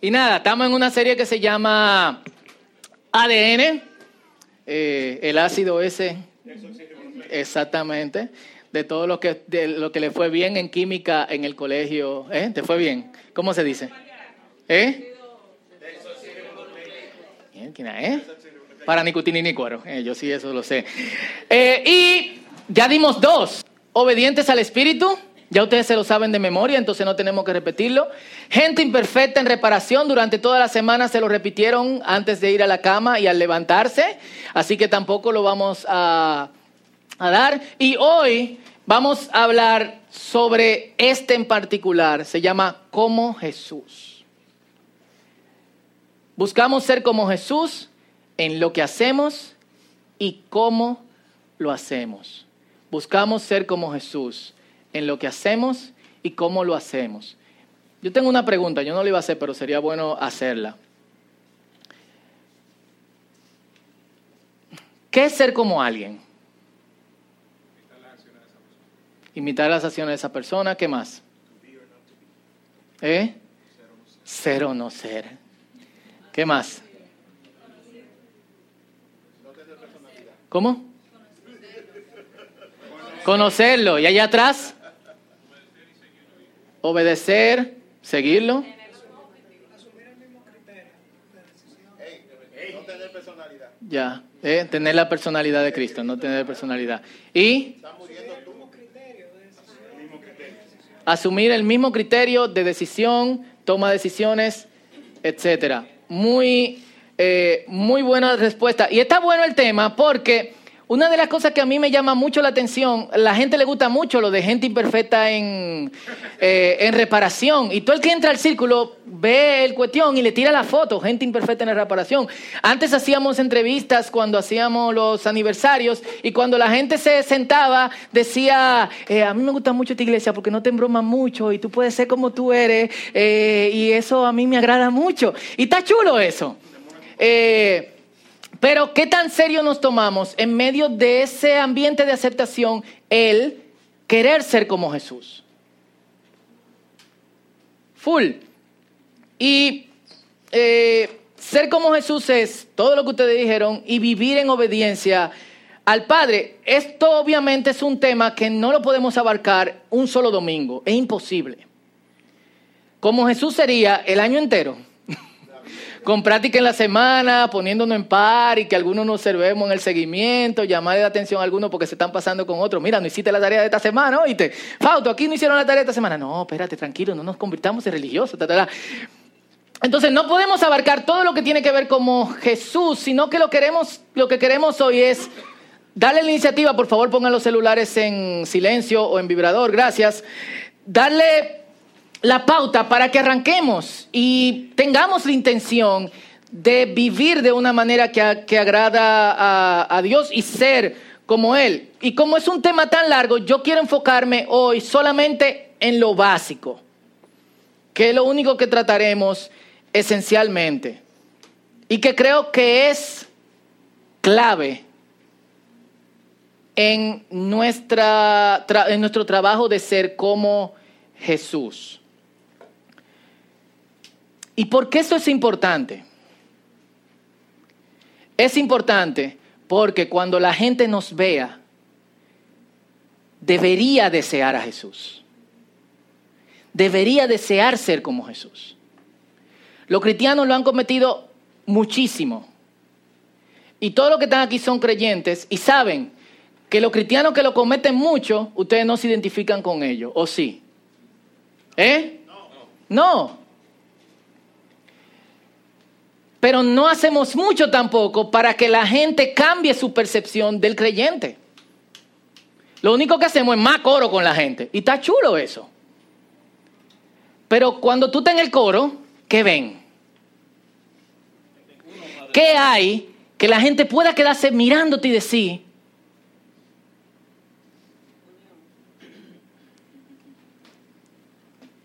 Y nada, estamos en una serie que se llama ADN, eh, el ácido ese, exactamente, de todo lo que, de lo que le fue bien en química en el colegio. ¿Eh? ¿Te fue bien? ¿Cómo se dice? ¿Eh? ¿Eh? Para nicotina y cuero. Eh, yo sí eso lo sé. Eh, y ya dimos dos. Obedientes al Espíritu. Ya ustedes se lo saben de memoria, entonces no tenemos que repetirlo. Gente imperfecta en reparación, durante toda la semana se lo repitieron antes de ir a la cama y al levantarse, así que tampoco lo vamos a, a dar. Y hoy vamos a hablar sobre este en particular, se llama como Jesús. Buscamos ser como Jesús en lo que hacemos y cómo lo hacemos. Buscamos ser como Jesús en lo que hacemos y cómo lo hacemos. Yo tengo una pregunta, yo no la iba a hacer, pero sería bueno hacerla. ¿Qué es ser como alguien? Imitar las acciones de esa persona. ¿Qué más? ¿Eh? Ser o no ser. ¿Qué más? ¿Cómo? Conocerlo. ¿Y allá atrás? Obedecer, seguirlo. Ya, eh, tener la personalidad de Cristo, no tener personalidad. Y asumir el mismo criterio de decisión, toma decisiones, etcétera. Muy, eh, muy buena respuesta. Y está bueno el tema porque una de las cosas que a mí me llama mucho la atención, la gente le gusta mucho lo de gente imperfecta en, eh, en reparación. Y todo el que entra al círculo ve el cuestión y le tira la foto, gente imperfecta en reparación. Antes hacíamos entrevistas cuando hacíamos los aniversarios y cuando la gente se sentaba decía, eh, a mí me gusta mucho esta iglesia porque no te embroma mucho y tú puedes ser como tú eres eh, y eso a mí me agrada mucho. Y está chulo eso. Eh, pero ¿qué tan serio nos tomamos en medio de ese ambiente de aceptación el querer ser como Jesús? Full. Y eh, ser como Jesús es todo lo que ustedes dijeron y vivir en obediencia al Padre. Esto obviamente es un tema que no lo podemos abarcar un solo domingo. Es imposible. Como Jesús sería el año entero con práctica en la semana, poniéndonos en par y que algunos nos observemos en el seguimiento, llamar la atención a algunos porque se están pasando con otros. Mira, no hiciste la tarea de esta semana, oíste. Fauto, aquí no hicieron la tarea de esta semana. No, espérate, tranquilo, no nos convirtamos en religiosos. Entonces no podemos abarcar todo lo que tiene que ver como Jesús, sino que lo, queremos, lo que queremos hoy es darle la iniciativa, por favor pongan los celulares en silencio o en vibrador, gracias. Darle la pauta para que arranquemos y tengamos la intención de vivir de una manera que, agrada a, a Dios y ser como Él. Y como es un tema tan largo, yo quiero enfocarme hoy solamente en lo básico, que es lo único que trataremos esencialmente y que creo que es clave en, nuestra, en nuestro trabajo de ser como Jesús. ¿Y por qué eso es importante? Es importante porque cuando la gente nos vea, debería desear a Jesús. Debería desear ser como Jesús. Los cristianos lo han cometido muchísimo. Y todos los que están aquí son creyentes y saben que los cristianos que lo cometen mucho, ustedes no se identifican con ellos, ¿o sí? ¿Eh? No. no. Pero no hacemos mucho tampoco para que la gente cambie su percepción del creyente. Lo único que hacemos es más coro con la gente. Y está chulo eso. Pero cuando tú estás en el coro, ¿qué ven? ¿Qué hay que la gente pueda quedarse mirándote y decir,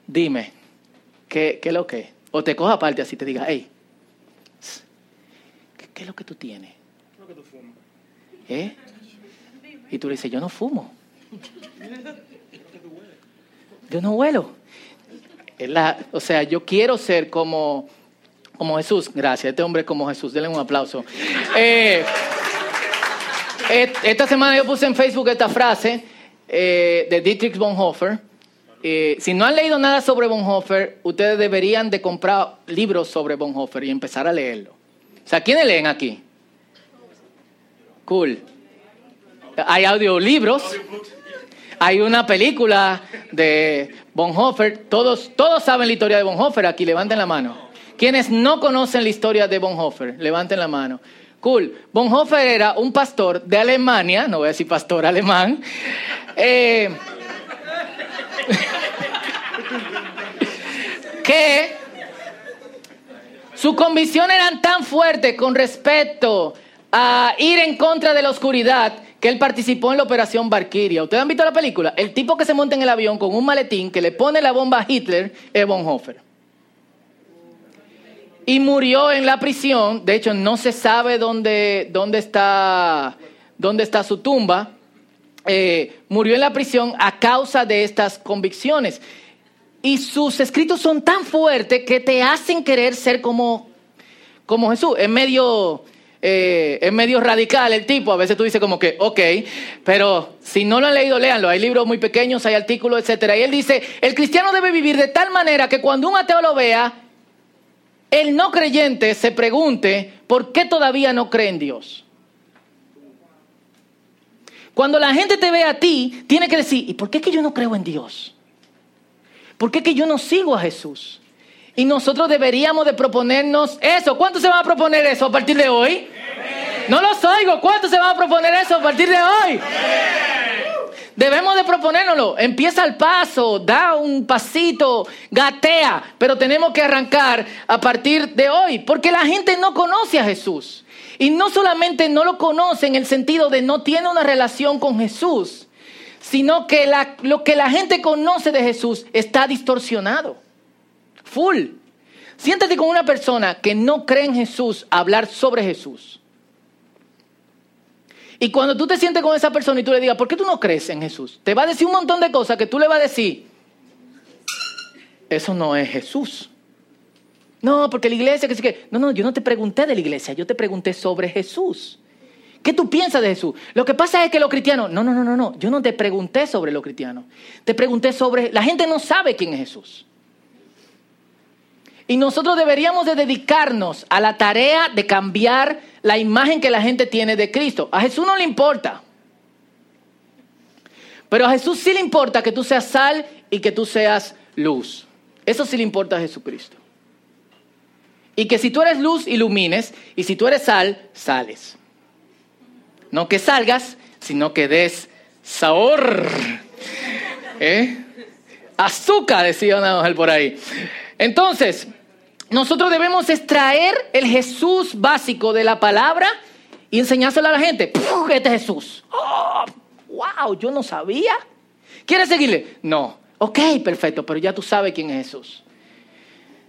dime, ¿qué, qué es lo que? O te coja aparte así te diga, hey, ¿qué es lo que tú tienes? ¿Qué es lo que tú fumas? ¿Eh? Y tú le dices, yo no fumo. Yo no huelo. o sea, yo quiero ser como, Como Jesús, gracias. Este hombre es como Jesús. Denle un aplauso. Eh, esta semana yo puse en Facebook esta frase eh, de Dietrich Bonhoeffer. Eh, si no han leído nada sobre Bonhoeffer, ustedes deberían de comprar libros sobre Bonhoeffer y empezar a leerlo. O sea, ¿quiénes leen aquí? Cool. Hay audiolibros. Hay una película de Bonhoeffer. Todos, todos saben la historia de Bonhoeffer. Aquí levanten la mano. Quienes no conocen la historia de Bonhoeffer, levanten la mano. Cool. Bonhoeffer era un pastor de Alemania, no voy a decir pastor alemán, eh, que sus convicciones eran tan fuertes con respecto a ir en contra de la oscuridad que él participó en la operación Valkyria. ¿Ustedes han visto la película? El tipo que se monta en el avión con un maletín que le pone la bomba a Hitler es Bonhoeffer. Y murió en la prisión. De hecho, no se sabe dónde, dónde, está, dónde está su tumba. Eh, murió en la prisión a causa de estas convicciones. Y sus escritos son tan fuertes que te hacen querer ser como, como Jesús. Es medio, eh, es medio radical el tipo. A veces tú dices como que, ok, pero si no lo han leído, léanlo. Hay libros muy pequeños, hay artículos, etc. Y él dice, el cristiano debe vivir de tal manera que cuando un ateo lo vea, el no creyente se pregunte, ¿por qué todavía no cree en Dios? Cuando la gente te ve a ti, tiene que decir, ¿y por qué que yo no creo en Dios? ¿Por qué que yo no sigo a Jesús? Y nosotros deberíamos de proponernos eso. ¿Cuántos se van a proponer eso a partir de hoy? No los oigo. ¿Cuántos se van a proponer eso a partir de hoy? Debemos de proponérnoslo. Empieza el paso, da un pasito, gatea, pero tenemos que arrancar a partir de hoy, porque la gente no conoce a Jesús. Y no solamente no lo conoce en el sentido de no tiene una relación con Jesús, sino que lo que la gente conoce de Jesús está distorsionado. Full. Siéntate con una persona que no cree en Jesús hablar sobre Jesús. Y cuando tú te sientes con esa persona y tú le digas, ¿por qué tú no crees en Jesús? Te va a decir un montón de cosas que tú le vas a decir, eso no es Jesús. No, porque la iglesia, que sí que... No, no, yo no te pregunté de la iglesia, yo te pregunté sobre Jesús. ¿Qué tú piensas de Jesús? Lo que pasa es que los cristianos, no, no, no, no, no, yo no te pregunté sobre los cristianos, te pregunté sobre, la gente no sabe quién es Jesús. Y nosotros deberíamos de dedicarnos a la tarea de cambiar la imagen que la gente tiene de Cristo. A Jesús no le importa. Pero a Jesús sí le importa que tú seas sal y que tú seas luz. Eso sí le importa a Jesucristo. Y que si tú eres luz, ilumines. Y si tú eres sal, sales. No que salgas, sino que des sabor. ¿Eh? Azúcar, decía una mujer por ahí. Entonces, nosotros debemos extraer el Jesús básico de la palabra y enseñárselo a la gente. Este es Jesús. Oh, wow, yo no sabía. ¿Quieres seguirle? No. Ok, perfecto, pero ya tú sabes quién es Jesús.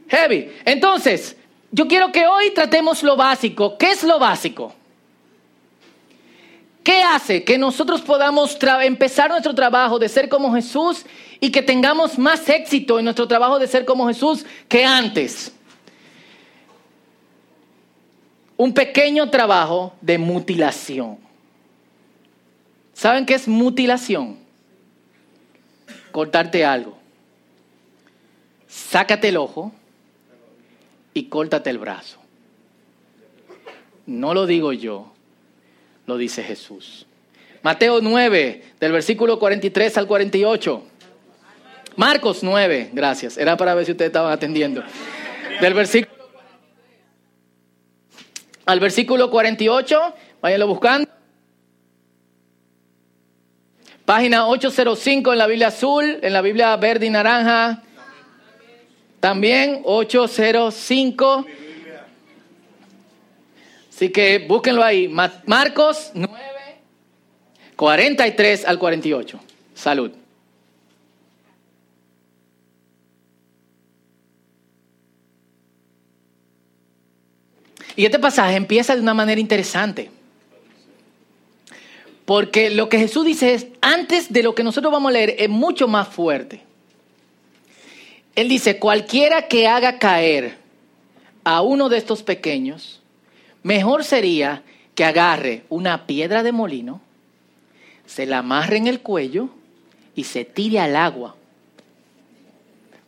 Heavy. Entonces, yo quiero que hoy tratemos lo básico. ¿Qué es lo básico? ¿Qué hace que nosotros podamos empezar nuestro trabajo de ser como Jesús y que tengamos más éxito en nuestro trabajo de ser como Jesús que antes? Un pequeño trabajo de mutilación. ¿Saben qué es mutilación? Cortarte algo. Sácate el ojo y córtate el brazo. No lo digo yo, lo dice Jesús. Mateo 9, del versículo 43 al 48. Marcos 9, gracias. Era para ver si ustedes estaban atendiendo. Del versículo al versículo 48, váyanlo buscando. Página 805 en la Biblia azul, en la Biblia verde y naranja. También 805. Así que búsquenlo ahí. Marcos 9, 43 al 48. Salud. Y este pasaje empieza de una manera interesante. Porque lo que Jesús dice es, antes de lo que nosotros vamos a leer, es mucho más fuerte. Él dice, cualquiera que haga caer a uno de estos pequeños, mejor sería que agarre una piedra de molino, se la amarre en el cuello y se tire al agua.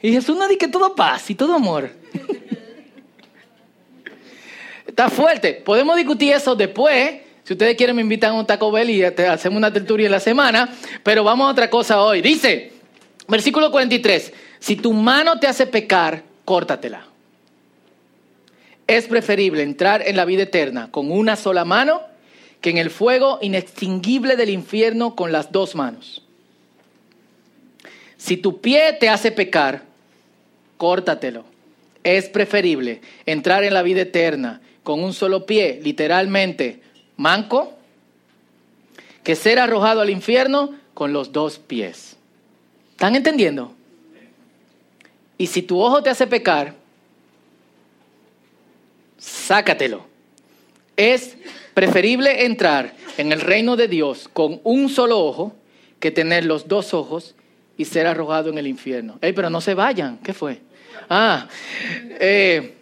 Y Jesús no dice que todo paz y todo amor. Está fuerte. Podemos discutir eso después. Si ustedes quieren me invitan a un Taco Bell y hacemos una tertulia en la semana. Pero vamos a otra cosa hoy. Dice, versículo 43, si tu mano te hace pecar, córtatela. Es preferible entrar en la vida eterna con una sola mano que en el fuego inextinguible del infierno con las dos manos. Si tu pie te hace pecar, córtatelo. Es preferible entrar en la vida eterna con un solo pie, literalmente manco, que ser arrojado al infierno con los dos pies. ¿Están entendiendo? Y si tu ojo te hace pecar, sácatelo. Es preferible entrar en el reino de Dios con un solo ojo que tener los dos ojos y ser arrojado en el infierno. Ey, pero no se vayan. ¿Qué fue? Ah, eh,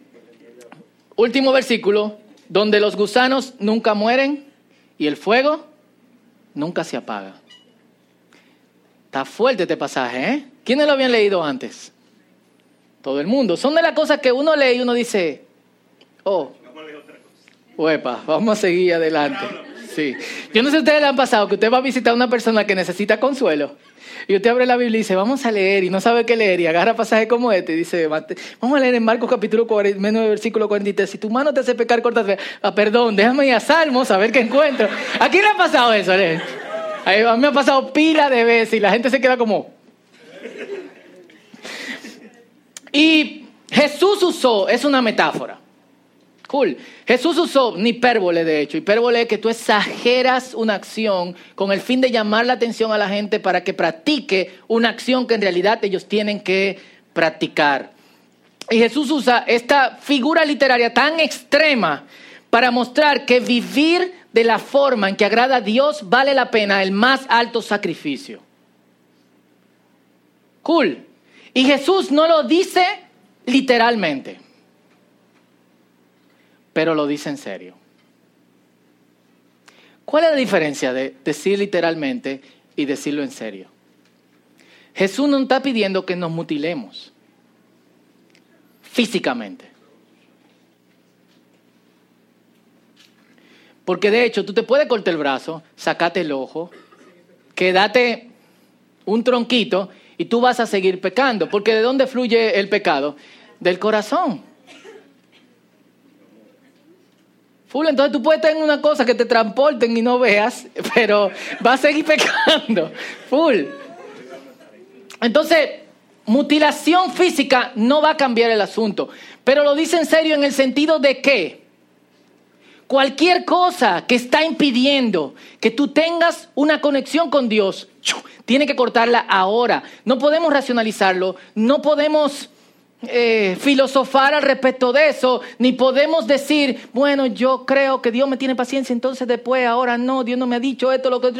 último versículo, donde los gusanos nunca mueren y el fuego nunca se apaga. Está fuerte este pasaje, ¿eh? ¿Quiénes lo habían leído antes? Todo el mundo. Son de las cosas que uno lee y uno dice, oh, Uepa, vamos a seguir adelante. Sí. Yo no sé si ustedes le han pasado que usted va a visitar a una persona que necesita consuelo. Y usted abre la Biblia y dice, vamos a leer, y no sabe qué leer, y agarra pasajes como este, y dice, vamos a leer en Marcos capítulo 40, menos versículo 43, si tu mano te hace pecar, cortate. Ah, perdón, déjame ir a Salmos a ver qué encuentro. ¿A le ha pasado eso? A mí me ha pasado pila de veces, y la gente se queda como... Y Jesús usó, es una metáfora. Cool. Jesús usó una hipérbole, de hecho. Hipérbole es que tú exageras una acción con el fin de llamar la atención a la gente para que practique una acción que en realidad ellos tienen que practicar. Y Jesús usa esta figura literaria tan extrema para mostrar que vivir de la forma en que agrada a Dios vale la pena el más alto sacrificio. Cool. Y Jesús no lo dice literalmente pero lo dice en serio. ¿Cuál es la diferencia de decir literalmente y decirlo en serio? Jesús no está pidiendo que nos mutilemos físicamente. Porque de hecho tú te puedes cortar el brazo, sacate el ojo, quédate un tronquito y tú vas a seguir pecando. Porque ¿de dónde fluye el pecado? Del corazón. Full, entonces tú puedes tener una cosa que te transporten y no veas, pero vas a seguir pecando. Full. Entonces, mutilación física no va a cambiar el asunto, pero lo dice en serio en el sentido de que cualquier cosa que está impidiendo que tú tengas una conexión con Dios, tiene que cortarla ahora. No podemos racionalizarlo, no podemos eh, filosofar al respecto de eso, ni podemos decir, bueno, yo creo que Dios me tiene paciencia, entonces después, ahora no, Dios no me ha dicho esto, lo que,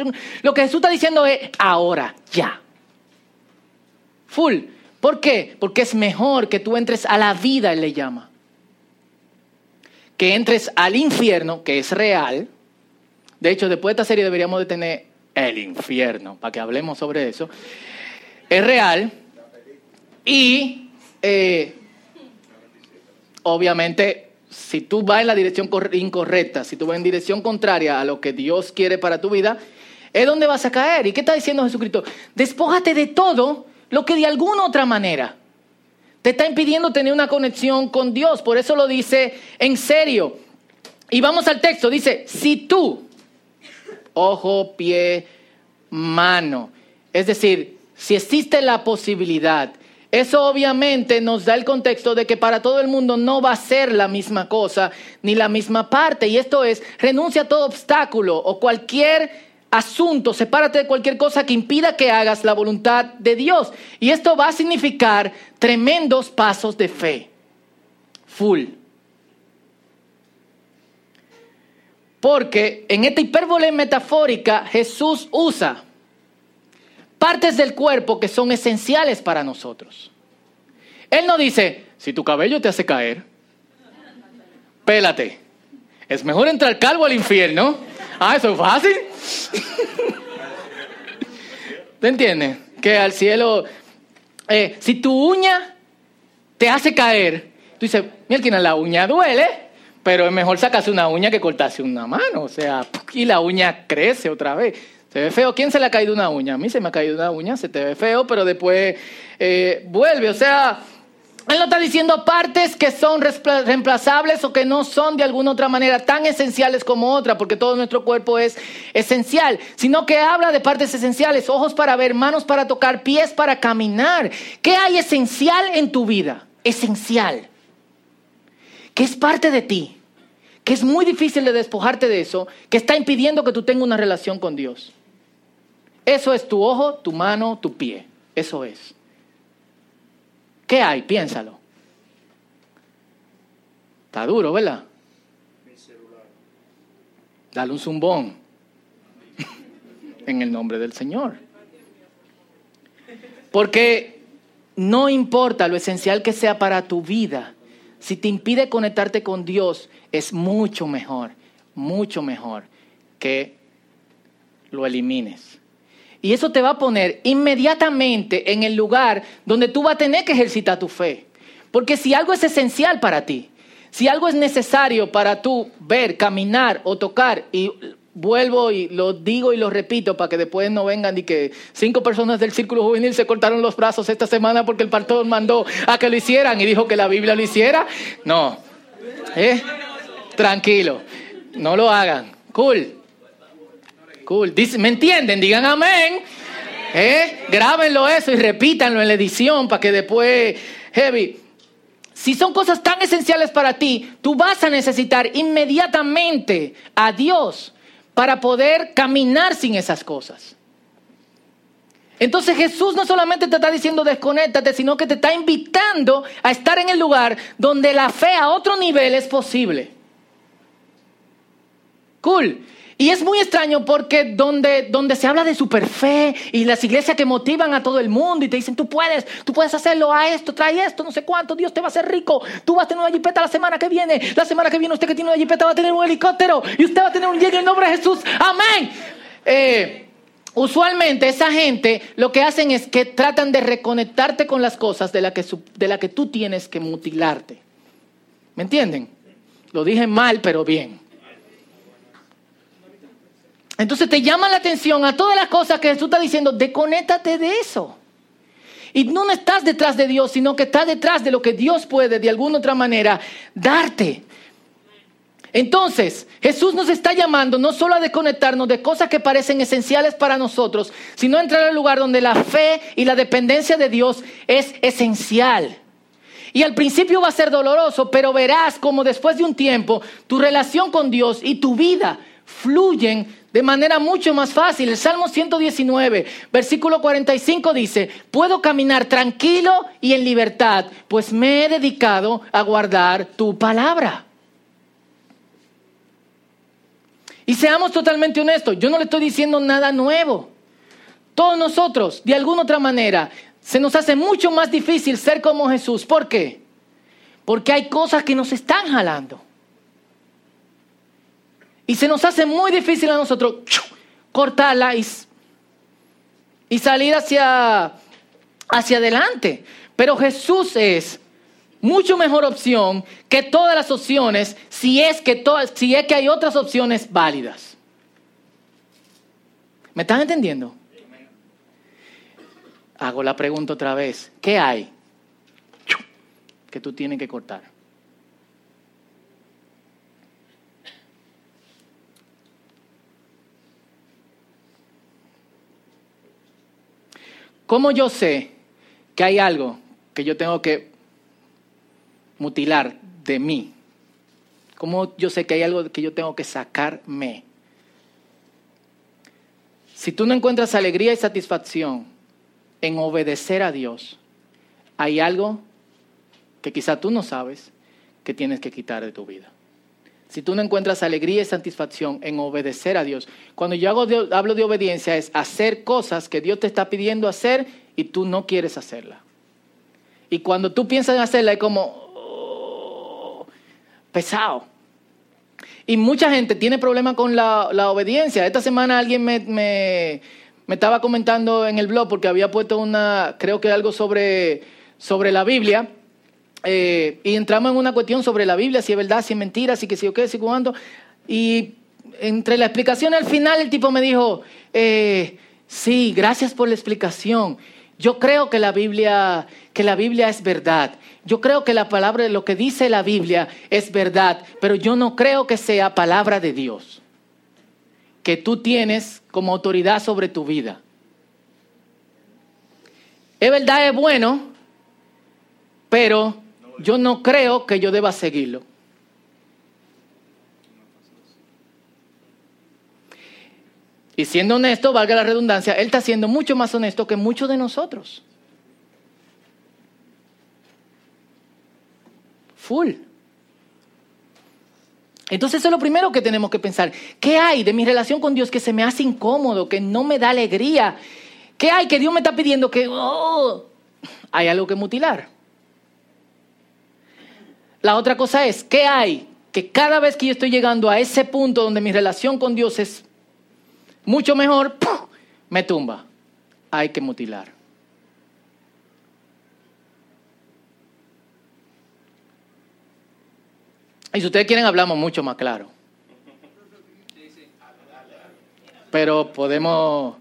lo que Jesús está diciendo es, ahora, ya. Full. ¿Por qué? Porque es mejor que tú entres a la vida, Él le llama. Que entres al infierno, que es real. De hecho, después de esta serie deberíamos de tener el infierno, para que hablemos sobre eso. Es real. Y eh, obviamente, si tú vas en la dirección incorrecta, si tú vas en dirección contraria a lo que Dios quiere para tu vida, es donde vas a caer. ¿Y qué está diciendo Jesucristo? Despójate de todo lo que de alguna otra manera te está impidiendo tener una conexión con Dios. Por eso lo dice en serio. Y vamos al texto. Dice, si tú, ojo, pie, mano, es decir, si existe la posibilidad eso obviamente nos da el contexto de que para todo el mundo no va a ser la misma cosa ni la misma parte. Y esto es, renuncia a todo obstáculo o cualquier asunto, sepárate de cualquier cosa que impida que hagas la voluntad de Dios. Y esto va a significar tremendos pasos de fe. Full. Porque en esta hipérbole metafórica Jesús usa partes del cuerpo que son esenciales para nosotros. Él no dice, si tu cabello te hace caer, pélate. Es mejor entrar calvo al infierno. Ah, eso es fácil. ¿Te entiendes? Que al cielo, eh, si tu uña te hace caer, tú dices, mira, la uña duele, pero es mejor sacarse una uña que cortarse una mano. O sea, y la uña crece otra vez. Se ve feo. ¿Quién se le ha caído una uña? A mí se me ha caído una uña, se te ve feo, pero después eh, vuelve. O sea, él no está diciendo partes que son reemplazables o que no son de alguna otra manera tan esenciales como otra, porque todo nuestro cuerpo es esencial, sino que habla de partes esenciales, ojos para ver, manos para tocar, pies para caminar. ¿Qué hay esencial en tu vida? Esencial. Que es parte de ti, que es muy difícil de despojarte de eso, que está impidiendo que tú tengas una relación con Dios. Eso es tu ojo, tu mano, tu pie. Eso es. ¿Qué hay? Piénsalo. Está duro, ¿verdad? Dale un zumbón. en el nombre del Señor. Porque no importa lo esencial que sea para tu vida, si te impide conectarte con Dios, es mucho mejor, mucho mejor que lo elimines. Y eso te va a poner inmediatamente en el lugar donde tú vas a tener que ejercitar tu fe. Porque si algo es esencial para ti, si algo es necesario para tú ver, caminar o tocar, y vuelvo y lo digo y lo repito para que después no vengan y que cinco personas del círculo juvenil se cortaron los brazos esta semana porque el pastor mandó a que lo hicieran y dijo que la Biblia lo hiciera. No. ¿Eh? Tranquilo. No lo hagan. Cool. Cool. ¿Me entienden? Digan amén. ¿Eh? Grábenlo eso y repítanlo en la edición para que después, heavy. Si son cosas tan esenciales para ti, tú vas a necesitar inmediatamente a Dios para poder caminar sin esas cosas. Entonces Jesús no solamente te está diciendo desconéctate, sino que te está invitando a estar en el lugar donde la fe a otro nivel es posible. Cool. Y es muy extraño porque donde, donde se habla de superfe y las iglesias que motivan a todo el mundo y te dicen, tú puedes, tú puedes hacerlo a esto, trae esto, no sé cuánto, Dios te va a hacer rico, tú vas a tener una jipeta la semana que viene, la semana que viene usted que tiene una jipeta va a tener un helicóptero y usted va a tener un llegue en el nombre de Jesús, amén. Eh, usualmente esa gente lo que hacen es que tratan de reconectarte con las cosas de las que, de la que tú tienes que mutilarte. ¿Me entienden? Lo dije mal, pero bien. Entonces te llama la atención a todas las cosas que Jesús está diciendo, desconéctate de eso. Y no estás detrás de Dios, sino que estás detrás de lo que Dios puede de alguna otra manera darte. Entonces, Jesús nos está llamando no solo a desconectarnos de cosas que parecen esenciales para nosotros, sino a entrar al lugar donde la fe y la dependencia de Dios es esencial. Y al principio va a ser doloroso, pero verás como después de un tiempo tu relación con Dios y tu vida fluyen de manera mucho más fácil. El Salmo 119, versículo 45 dice, puedo caminar tranquilo y en libertad, pues me he dedicado a guardar tu palabra. Y seamos totalmente honestos, yo no le estoy diciendo nada nuevo. Todos nosotros, de alguna otra manera, se nos hace mucho más difícil ser como Jesús. ¿Por qué? Porque hay cosas que nos están jalando. Y se nos hace muy difícil a nosotros cortarla y, y salir hacia, hacia adelante. Pero Jesús es mucho mejor opción que todas las opciones si es que, todas, si es que hay otras opciones válidas. ¿Me están entendiendo? Hago la pregunta otra vez. ¿Qué hay que tú tienes que cortar? ¿Cómo yo sé que hay algo que yo tengo que mutilar de mí? ¿Cómo yo sé que hay algo que yo tengo que sacarme? Si tú no encuentras alegría y satisfacción en obedecer a Dios, hay algo que quizá tú no sabes que tienes que quitar de tu vida si tú no encuentras alegría y satisfacción en obedecer a Dios. Cuando yo hablo de obediencia es hacer cosas que Dios te está pidiendo hacer y tú no quieres hacerla. Y cuando tú piensas en hacerla es como oh, pesado. Y mucha gente tiene problemas con la, obediencia. Esta semana alguien me, me, estaba comentando en el blog porque había puesto una, creo que algo sobre, sobre la Biblia. Eh, y entramos en una cuestión sobre la Biblia, si es verdad, si es mentira, si que si o qué, si cuándo. Y entre la explicación al final el tipo me dijo, eh, sí, gracias por la explicación. Yo creo que la Biblia, que la Biblia es verdad. Yo creo que la palabra, lo que dice la Biblia es verdad, pero yo no creo que sea palabra de Dios, que tú tienes como autoridad sobre tu vida. Es verdad, es bueno, pero yo no creo que yo deba seguirlo. Y siendo honesto, valga la redundancia, Él está siendo mucho más honesto que muchos de nosotros. Full. Entonces eso es lo primero que tenemos que pensar. ¿Qué hay de mi relación con Dios que se me hace incómodo, que no me da alegría? ¿Qué hay que Dios me está pidiendo que... Oh, hay algo que mutilar. La otra cosa es, ¿qué hay? Que cada vez que yo estoy llegando a ese punto donde mi relación con Dios es mucho mejor, me tumba. Hay que mutilar. Y si ustedes quieren, hablamos mucho más claro. Pero podemos...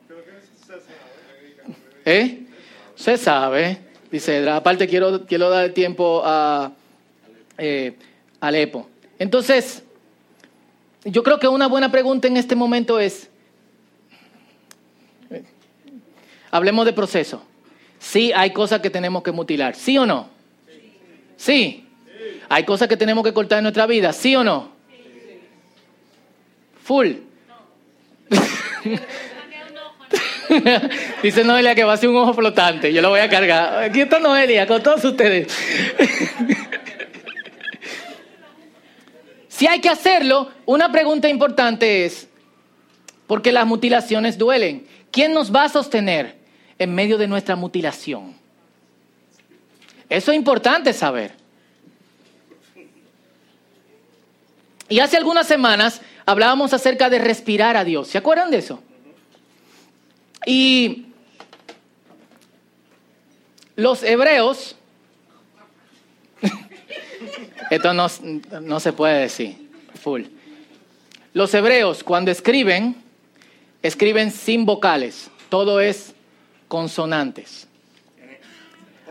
¿Eh? Se sabe, dice Aparte, quiero, quiero dar tiempo a eh, Alepo. Entonces, yo creo que una buena pregunta en este momento es, Hablemos de proceso. Sí, hay cosas que tenemos que mutilar. ¿Sí o no? Sí. ¿Hay cosas que tenemos que cortar en nuestra vida? ¿Sí o no? Full. Dice Noelia que va a ser un ojo flotante. Yo lo voy a cargar. Aquí está Noelia con todos ustedes. si hay que hacerlo, una pregunta importante es, porque las mutilaciones duelen. ¿Quién nos va a sostener en medio de nuestra mutilación? Eso es importante saber. Y hace algunas semanas hablábamos acerca de respirar a Dios. ¿Se acuerdan de eso? Y los hebreos, esto no, no, se puede decir, full. Los hebreos cuando escriben, escriben sin vocales, todo es consonantes.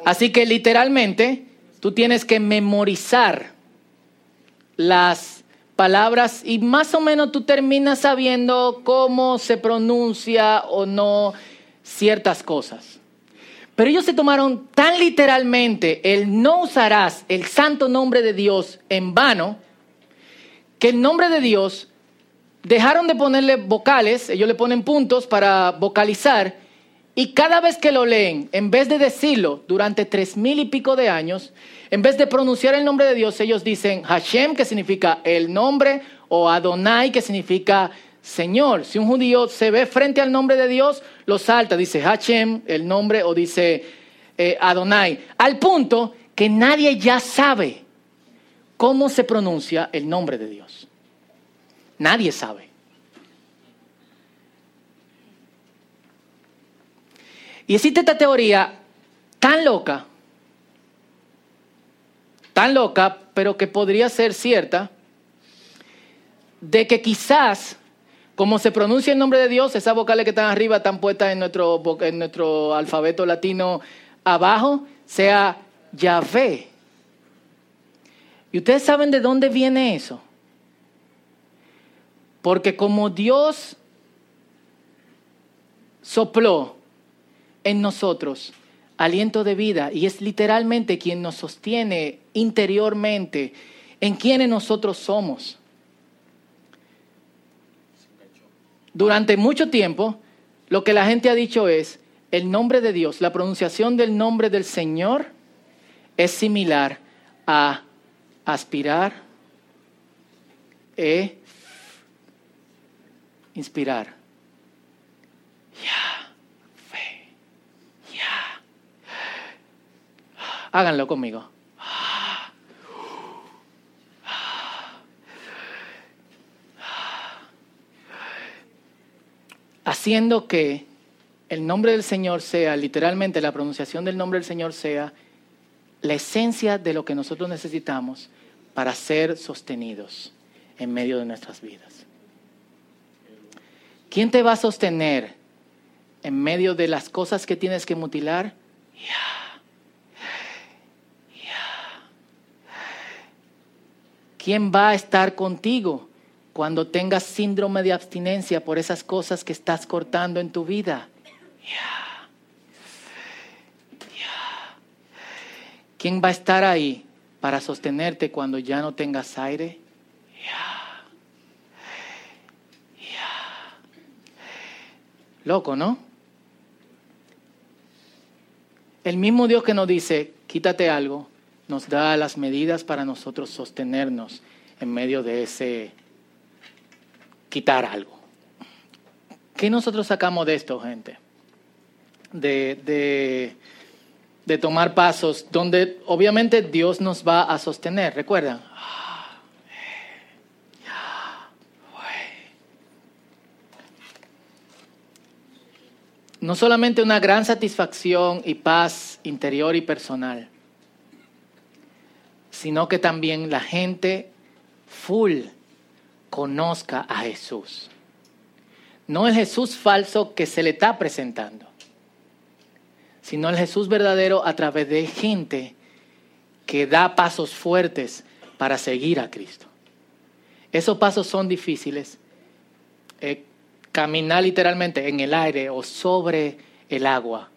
Así que literalmente tú tienes que memorizar las palabras y más o menos tú terminas sabiendo cómo se pronuncia o no ciertas cosas. Pero ellos se tomaron tan literalmente el no usarás el santo nombre de Dios en vano, que el nombre de Dios dejaron de ponerle vocales, ellos le ponen puntos para vocalizar, y cada vez que lo leen, en vez de decirlo durante tres mil y pico de años, en vez de pronunciar el nombre de Dios, ellos dicen Hashem, que significa el nombre, o Adonai, que significa Señor. Si un judío se ve frente al nombre de Dios, lo salta, dice Hashem, el nombre, o dice eh, Adonai. Al punto que nadie ya sabe cómo se pronuncia el nombre de Dios. Nadie sabe. Y existe esta teoría tan loca, tan loca, pero que podría ser cierta, de que quizás, como se pronuncia el nombre de Dios, esas vocales que están arriba están puestas en nuestro, en nuestro alfabeto latino abajo, sea Yahvé. ¿Y ustedes saben de dónde viene eso? Porque como Dios sopló en nosotros aliento de vida y es literalmente quien nos sostiene interiormente en quienes nosotros somos. Durante mucho tiempo, lo que la gente ha dicho es, el nombre de Dios, la pronunciación del nombre del Señor es similar a aspirar e inspirar. Ya, fe, ya. Háganlo conmigo. Haciendo que el nombre del Señor sea, literalmente la pronunciación del nombre del Señor sea la esencia de lo que nosotros necesitamos para ser sostenidos en medio de nuestras vidas. ¿Quién te va a sostener en medio de las cosas que tienes que mutilar? Ya. Ya. ¿Quién va a estar contigo cuando tengas síndrome de abstinencia por esas cosas que estás cortando en tu vida? Ya. Ya. ¿Quién va a estar ahí para sostenerte cuando ya no tengas aire? Ya. Loco, ¿no? El mismo Dios que nos dice, quítate algo, nos da las medidas para nosotros sostenernos en medio de ese quitar algo. ¿Qué nosotros sacamos de esto, gente? De, de, tomar pasos donde obviamente Dios nos va a sostener. ¿Recuerdan? No solamente una gran satisfacción y paz interior y personal, sino que también la gente full conozca a Jesús. No el Jesús falso que se le está presentando, sino el Jesús verdadero a través de gente que da pasos fuertes para seguir a Cristo. Esos pasos son difíciles. Eh, caminar literalmente en el aire o sobre el agua.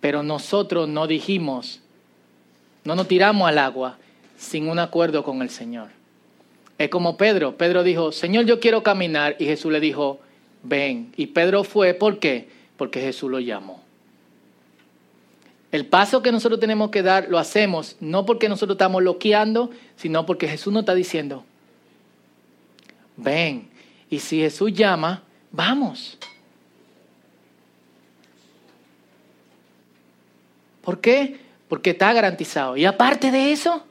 Pero nosotros no dijimos, no nos tiramos al agua sin un acuerdo con el Señor. Es como Pedro. Pedro dijo, Señor, yo quiero caminar. Y Jesús le dijo, ven. Y Pedro fue, ¿por qué? Porque Jesús lo llamó. El paso que nosotros tenemos que dar lo hacemos no porque nosotros estamos loqueando, sino porque Jesús nos está diciendo, ven. Y si Jesús llama, vamos. ¿Por qué? Porque está garantizado. Y aparte de eso,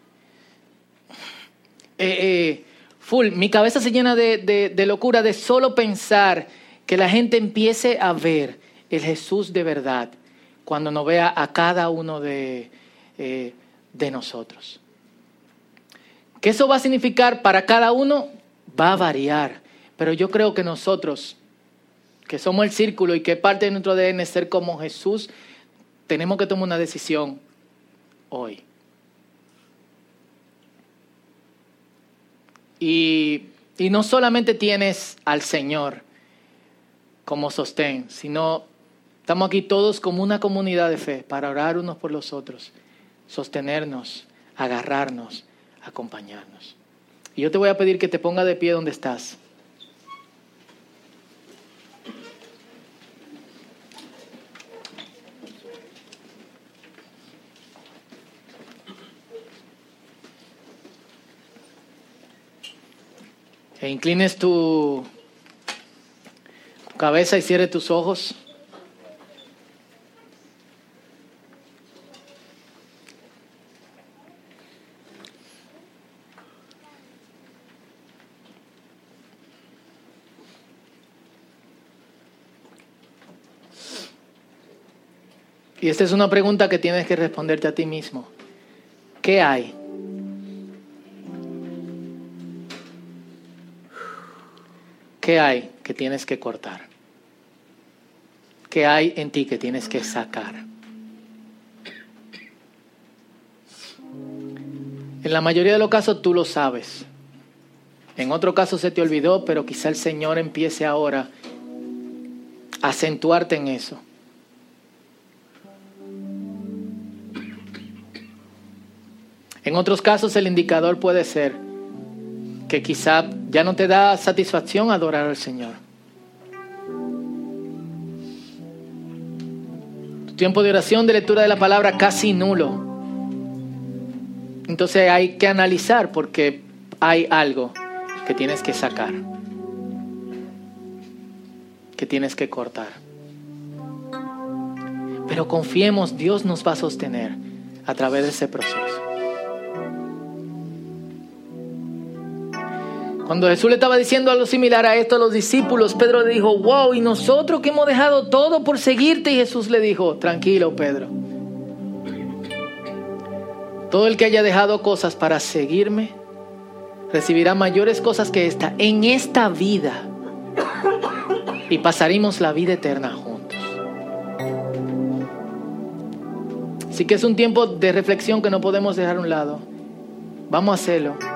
eh, eh, full, mi cabeza se llena de, locura de solo pensar que la gente empiece a ver el Jesús de verdad cuando nos vea a cada uno de, eh, de nosotros. ¿Qué eso va a significar para cada uno? Va a variar. Pero yo creo que nosotros, que somos el círculo y que parte de nuestro ADN es ser como Jesús, tenemos que tomar una decisión hoy. Y, no solamente tienes al Señor como sostén, sino estamos aquí todos como una comunidad de fe para orar unos por los otros, sostenernos, agarrarnos, acompañarnos. Y yo te voy a pedir que te ponga de pie donde estás. E inclines tu, cabeza y cierre tus ojos. Y esta es una pregunta que tienes que responderte a ti mismo. ¿Qué hay? ¿Qué hay que tienes que cortar? ¿Qué hay en ti que tienes que sacar? En la mayoría de los casos tú lo sabes. En otro caso se te olvidó, pero quizá el Señor empiece ahora a acentuarte en eso. En otros casos el indicador puede ser que quizá ya no te da satisfacción adorar al Señor. Tu tiempo de oración, de lectura de la palabra, casi nulo. Entonces hay que analizar porque hay algo que tienes que sacar, que tienes que cortar. Pero confiemos, Dios nos va a sostener a través de ese proceso. Cuando Jesús le estaba diciendo algo similar a esto a los discípulos, Pedro le dijo, wow, y nosotros que hemos dejado todo por seguirte, y Jesús le dijo, tranquilo Pedro, todo el que haya dejado cosas para seguirme, recibirá mayores cosas que esta en esta vida, y pasaremos la vida eterna juntos. Así que es un tiempo de reflexión que no podemos dejar a un lado. Vamos a hacerlo.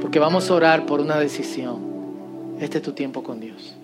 Porque vamos a orar por una decisión. Este es tu tiempo con Dios.